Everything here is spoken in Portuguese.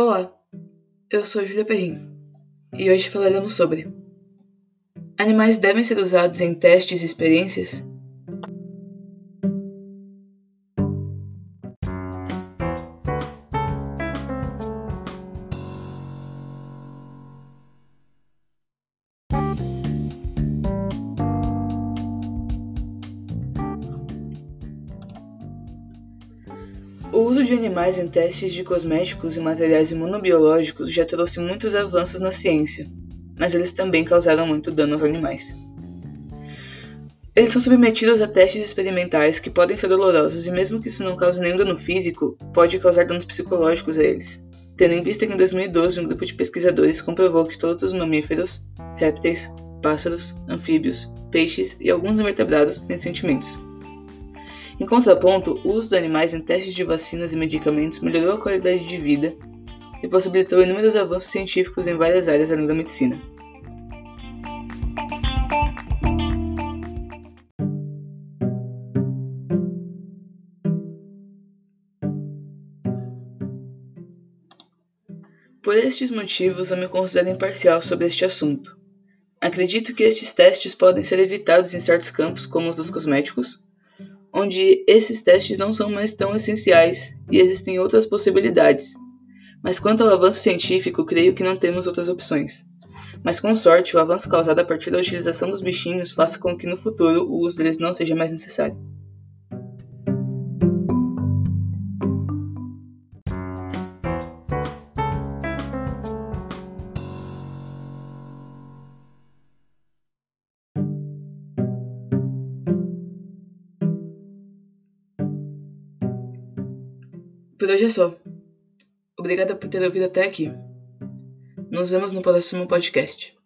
Olá, eu sou Julia Perrin e hoje falaremos sobre Animais devem ser usados em testes e experiências? O uso de animais em testes de cosméticos e materiais imunobiológicos já trouxe muitos avanços na ciência, mas eles também causaram muito dano aos animais. Eles são submetidos a testes experimentais que podem ser dolorosos e, mesmo que isso não cause nenhum dano físico, pode causar danos psicológicos a eles. Tendo em vista que em 2012 um grupo de pesquisadores comprovou que todos os mamíferos, répteis, pássaros, anfíbios, peixes e alguns invertebrados têm sentimentos. Em contraponto, o uso de animais em testes de vacinas e medicamentos melhorou a qualidade de vida e possibilitou inúmeros avanços científicos em várias áreas além da medicina. Por estes motivos, eu me considero imparcial sobre este assunto. Acredito que estes testes podem ser evitados em certos campos, como os dos cosméticos, onde esses testes não são mais tão essenciais e existem outras possibilidades. Mas quanto ao avanço científico, creio que não temos outras opções. Mas com sorte, o avanço causado a partir da utilização dos bichinhos faça com que no futuro o uso deles não seja mais necessário. Por hoje é só. Obrigada por ter ouvido até aqui. Nos vemos no próximo podcast.